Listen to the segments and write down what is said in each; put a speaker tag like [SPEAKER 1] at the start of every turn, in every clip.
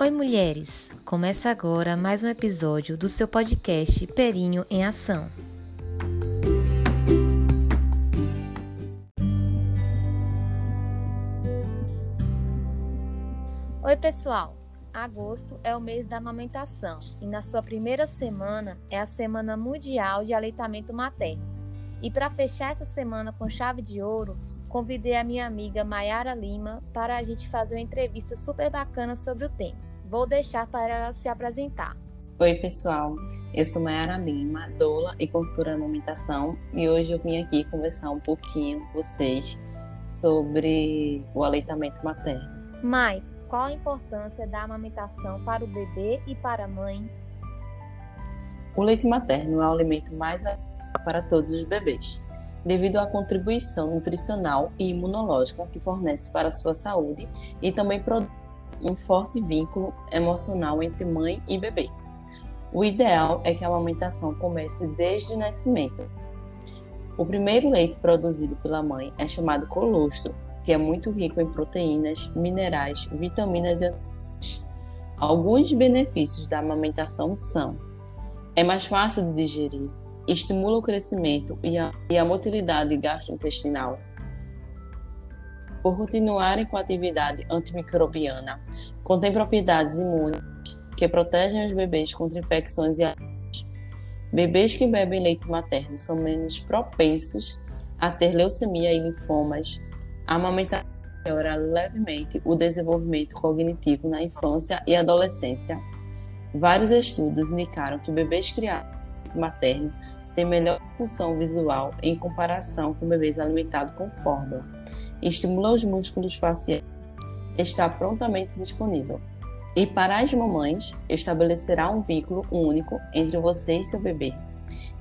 [SPEAKER 1] Oi, mulheres! Começa agora mais um episódio do seu podcast Perinho em Ação. Oi, pessoal! Agosto é o mês da amamentação e na sua primeira semana é a Semana Mundial de Aleitamento Materno. E para fechar essa semana com chave de ouro, convidei a minha amiga Mayara Lima para a gente fazer uma entrevista super bacana sobre o tema. Vou deixar para ela se apresentar.
[SPEAKER 2] Oi, pessoal. Eu sou Mayara Lima, doula e consultora de amamentação, e hoje eu vim aqui conversar um pouquinho com vocês sobre o aleitamento materno.
[SPEAKER 1] Mai, qual a importância da amamentação para o bebê e para a mãe?
[SPEAKER 2] O leite materno é o alimento mais para todos os bebês, devido à contribuição nutricional e imunológica que fornece para a sua saúde e também produz um forte vínculo emocional entre mãe e bebê. O ideal é que a amamentação comece desde o nascimento. O primeiro leite produzido pela mãe é chamado colostro, que é muito rico em proteínas, minerais, vitaminas e antioxidantes. Alguns benefícios da amamentação são: é mais fácil de digerir, estimula o crescimento e a, e a motilidade gastrointestinal, por continuarem com a atividade antimicrobiana, contém propriedades imunes que protegem os bebês contra infecções e Bebês que bebem leite materno são menos propensos a ter leucemia e linfomas. A amamentação melhora levemente o desenvolvimento cognitivo na infância e adolescência. Vários estudos indicaram que bebês criados materno têm melhor função visual em comparação com bebês alimentados com fórmula estimula os músculos faciais, está prontamente disponível. E para as mamães, estabelecerá um vínculo único entre você e seu bebê.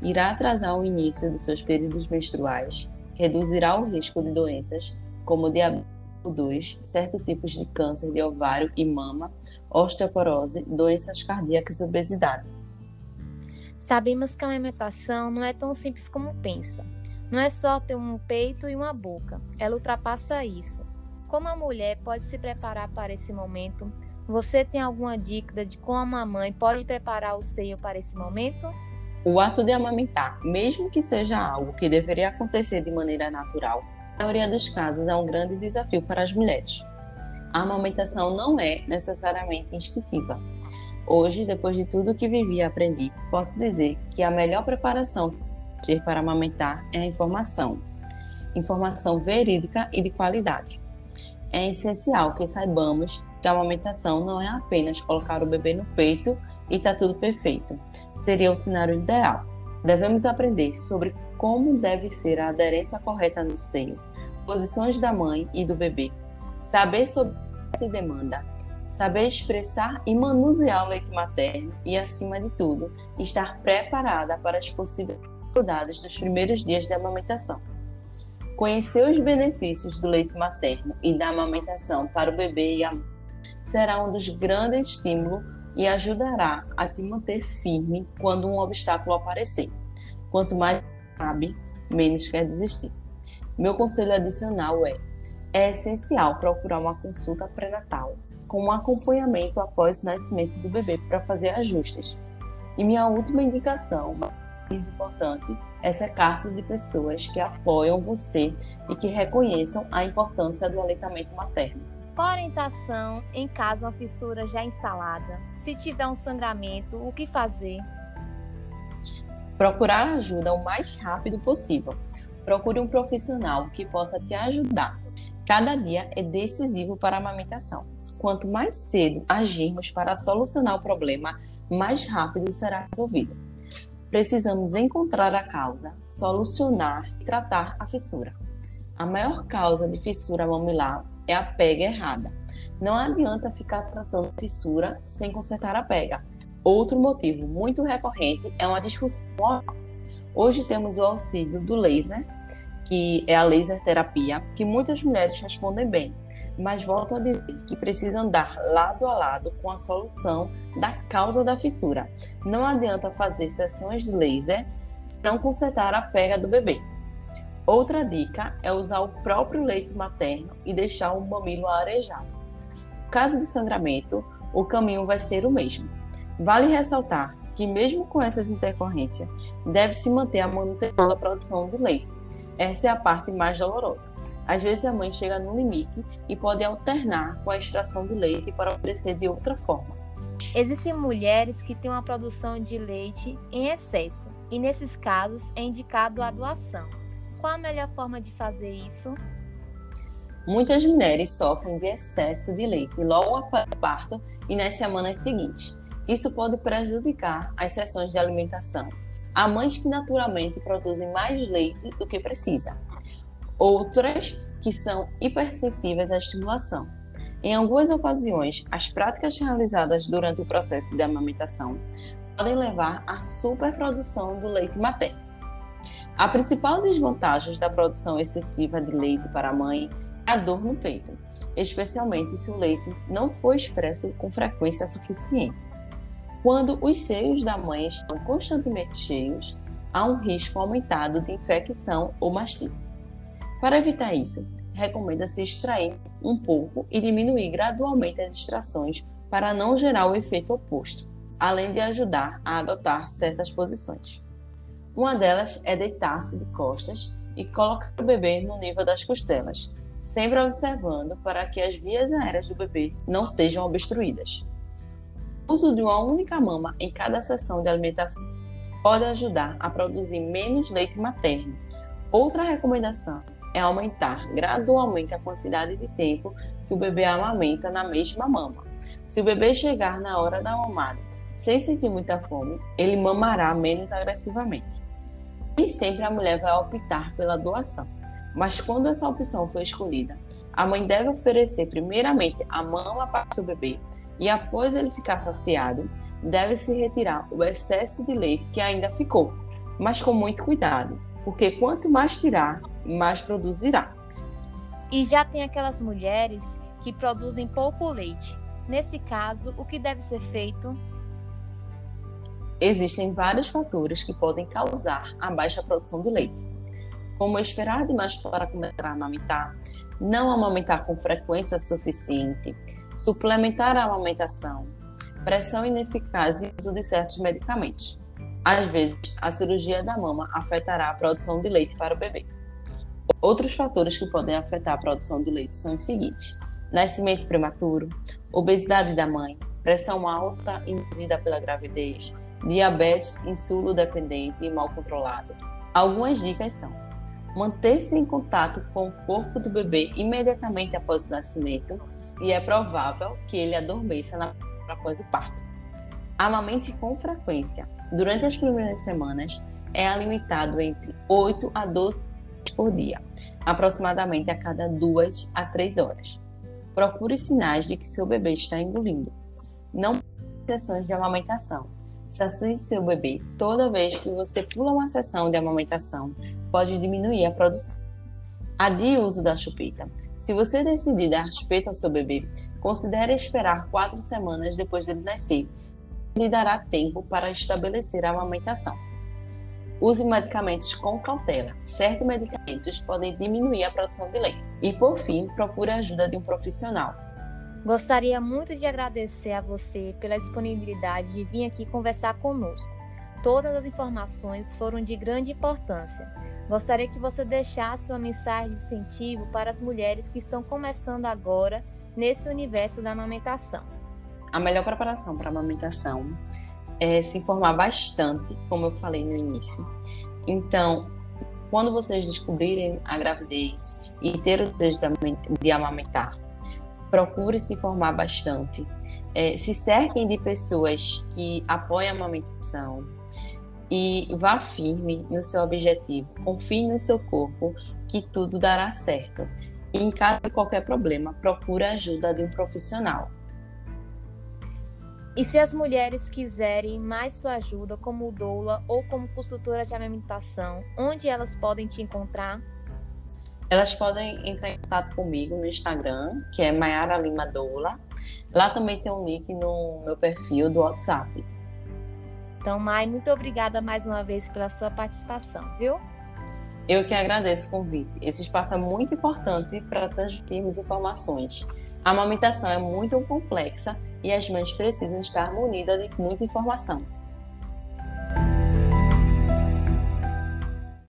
[SPEAKER 2] Irá atrasar o início dos seus períodos menstruais, reduzirá o risco de doenças como diabetes 2, certos tipos de câncer de ovário e mama, osteoporose, doenças cardíacas e obesidade.
[SPEAKER 1] Sabemos que a amamentação não é tão simples como pensa. Não é só ter um peito e uma boca, ela ultrapassa isso. Como a mulher pode se preparar para esse momento? Você tem alguma dica de como a mãe pode preparar o seio para esse momento?
[SPEAKER 2] O ato de amamentar, mesmo que seja algo que deveria acontecer de maneira natural, na maioria dos casos é um grande desafio para as mulheres. A amamentação não é necessariamente instintiva. Hoje, depois de tudo que vivi e aprendi, posso dizer que a melhor preparação para amamentar é a informação. Informação verídica e de qualidade. É essencial que saibamos que a amamentação não é apenas colocar o bebê no peito e está tudo perfeito. Seria o cenário ideal. Devemos aprender sobre como deve ser a aderência correta no seio, posições da mãe e do bebê, saber sobre a demanda, saber expressar e manusear o leite materno e, acima de tudo, estar preparada para as possíveis dificuldades dos primeiros dias de amamentação. Conhecer os benefícios do leite materno e da amamentação para o bebê e a mãe será um dos grandes estímulos e ajudará a te manter firme quando um obstáculo aparecer. Quanto mais sabe, menos quer desistir. Meu conselho adicional é: é essencial procurar uma consulta pré-natal com um acompanhamento após o nascimento do bebê para fazer ajustes. E minha última indicação mais importante é cercar-se de pessoas que apoiam você e que reconheçam a importância do aleitamento materno.
[SPEAKER 1] Orientação em caso uma fissura já instalada. Se tiver um sangramento, o que fazer?
[SPEAKER 2] Procurar ajuda o mais rápido possível. Procure um profissional que possa te ajudar. Cada dia é decisivo para a amamentação. Quanto mais cedo agirmos para solucionar o problema, mais rápido será resolvido precisamos encontrar a causa, solucionar e tratar a fissura. A maior causa de fissura mamilar é a pega errada. Não adianta ficar tratando fissura sem consertar a pega. Outro motivo muito recorrente é uma disfunção oral. Hoje temos o auxílio do laser, que é a laser terapia, que muitas mulheres respondem bem, mas volto a dizer que precisa andar lado a lado com a solução da causa da fissura. Não adianta fazer sessões de laser se não consertar a pega do bebê. Outra dica é usar o próprio leite materno e deixar o mamilo arejado. No caso de sangramento, o caminho vai ser o mesmo. Vale ressaltar que, mesmo com essas intercorrências, deve-se manter a manutenção da produção do leite. Essa é a parte mais dolorosa. Às vezes a mãe chega no limite e pode alternar com a extração do leite para oferecer de outra forma.
[SPEAKER 1] Existem mulheres que têm uma produção de leite em excesso e, nesses casos, é indicado a doação. Qual a melhor forma de fazer isso?
[SPEAKER 2] Muitas mulheres sofrem de excesso de leite logo após o parto e nas semanas seguintes. Isso pode prejudicar as sessões de alimentação. Há mães que naturalmente produzem mais leite do que precisa. Outras que são hipersensíveis à estimulação. Em algumas ocasiões, as práticas realizadas durante o processo de amamentação podem levar à superprodução do leite materno. A principal desvantagem da produção excessiva de leite para a mãe é a dor no peito, especialmente se o leite não for expresso com frequência suficiente. Quando os seios da mãe estão constantemente cheios, há um risco aumentado de infecção ou mastite. Para evitar isso, recomenda-se extrair um pouco e diminuir gradualmente as extrações para não gerar o efeito oposto, além de ajudar a adotar certas posições. Uma delas é deitar-se de costas e colocar o bebê no nível das costelas, sempre observando para que as vias aéreas do bebê não sejam obstruídas. O uso de uma única mama em cada sessão de alimentação pode ajudar a produzir menos leite materno. Outra recomendação é aumentar gradualmente a quantidade de tempo que o bebê amamenta na mesma mama. Se o bebê chegar na hora da mamada sem sentir muita fome, ele mamará menos agressivamente. Nem sempre a mulher vai optar pela doação, mas quando essa opção for escolhida, a mãe deve oferecer primeiramente a mama para o seu bebê e após ele ficar saciado, deve-se retirar o excesso de leite que ainda ficou, mas com muito cuidado, porque quanto mais tirar, mais produzirá.
[SPEAKER 1] E já tem aquelas mulheres que produzem pouco leite. Nesse caso, o que deve ser feito?
[SPEAKER 2] Existem vários fatores que podem causar a baixa produção de leite, como esperar demais para começar a amamentar, não amamentar com frequência suficiente, suplementar a amamentação, pressão ineficaz e uso de certos medicamentos. Às vezes, a cirurgia da mama afetará a produção de leite para o bebê. Outros fatores que podem afetar a produção de leite são os seguintes: nascimento prematuro, obesidade da mãe, pressão alta induzida pela gravidez, diabetes insulo dependente e mal controlado. Algumas dicas são: manter-se em contato com o corpo do bebê imediatamente após o nascimento, e é provável que ele adormeça na após o parto. Amamente com frequência. Durante as primeiras semanas, é alimentado entre 8 a 12 por dia, aproximadamente a cada 2 a 3 horas. Procure sinais de que seu bebê está engolindo. Não sessões de amamentação. Sacie seu bebê toda vez que você pula uma sessão de amamentação, pode diminuir a produção. Adie o uso da chupeta. Se você decidir dar respeito ao seu bebê, considere esperar quatro semanas depois dele nascer. Lhe dará tempo para estabelecer a amamentação. Use medicamentos com cautela. Certos medicamentos podem diminuir a produção de leite. E, por fim, procure a ajuda de um profissional.
[SPEAKER 1] Gostaria muito de agradecer a você pela disponibilidade de vir aqui conversar conosco. Todas as informações foram de grande importância. Gostaria que você deixasse uma mensagem de incentivo para as mulheres que estão começando agora nesse universo da amamentação.
[SPEAKER 2] A melhor preparação para a amamentação é se informar bastante, como eu falei no início. Então, quando vocês descobrirem a gravidez e ter o desejo de amamentar, procure se informar bastante. É, se cerquem de pessoas que apoiam a amamentação, e vá firme no seu objetivo. Confie no seu corpo que tudo dará certo. E em caso de qualquer problema, procure a ajuda de um profissional.
[SPEAKER 1] E se as mulheres quiserem mais sua ajuda como doula ou como consultora de amamentação, onde elas podem te encontrar?
[SPEAKER 2] Elas podem entrar em contato comigo no Instagram, que é Mayara Lima Doula. Lá também tem um link no meu perfil do WhatsApp.
[SPEAKER 1] Então, Mai, muito obrigada mais uma vez pela sua participação, viu?
[SPEAKER 2] Eu que agradeço o convite. Esse espaço é muito importante para transmitirmos informações. A amamentação é muito complexa e as mães precisam estar munidas de muita informação.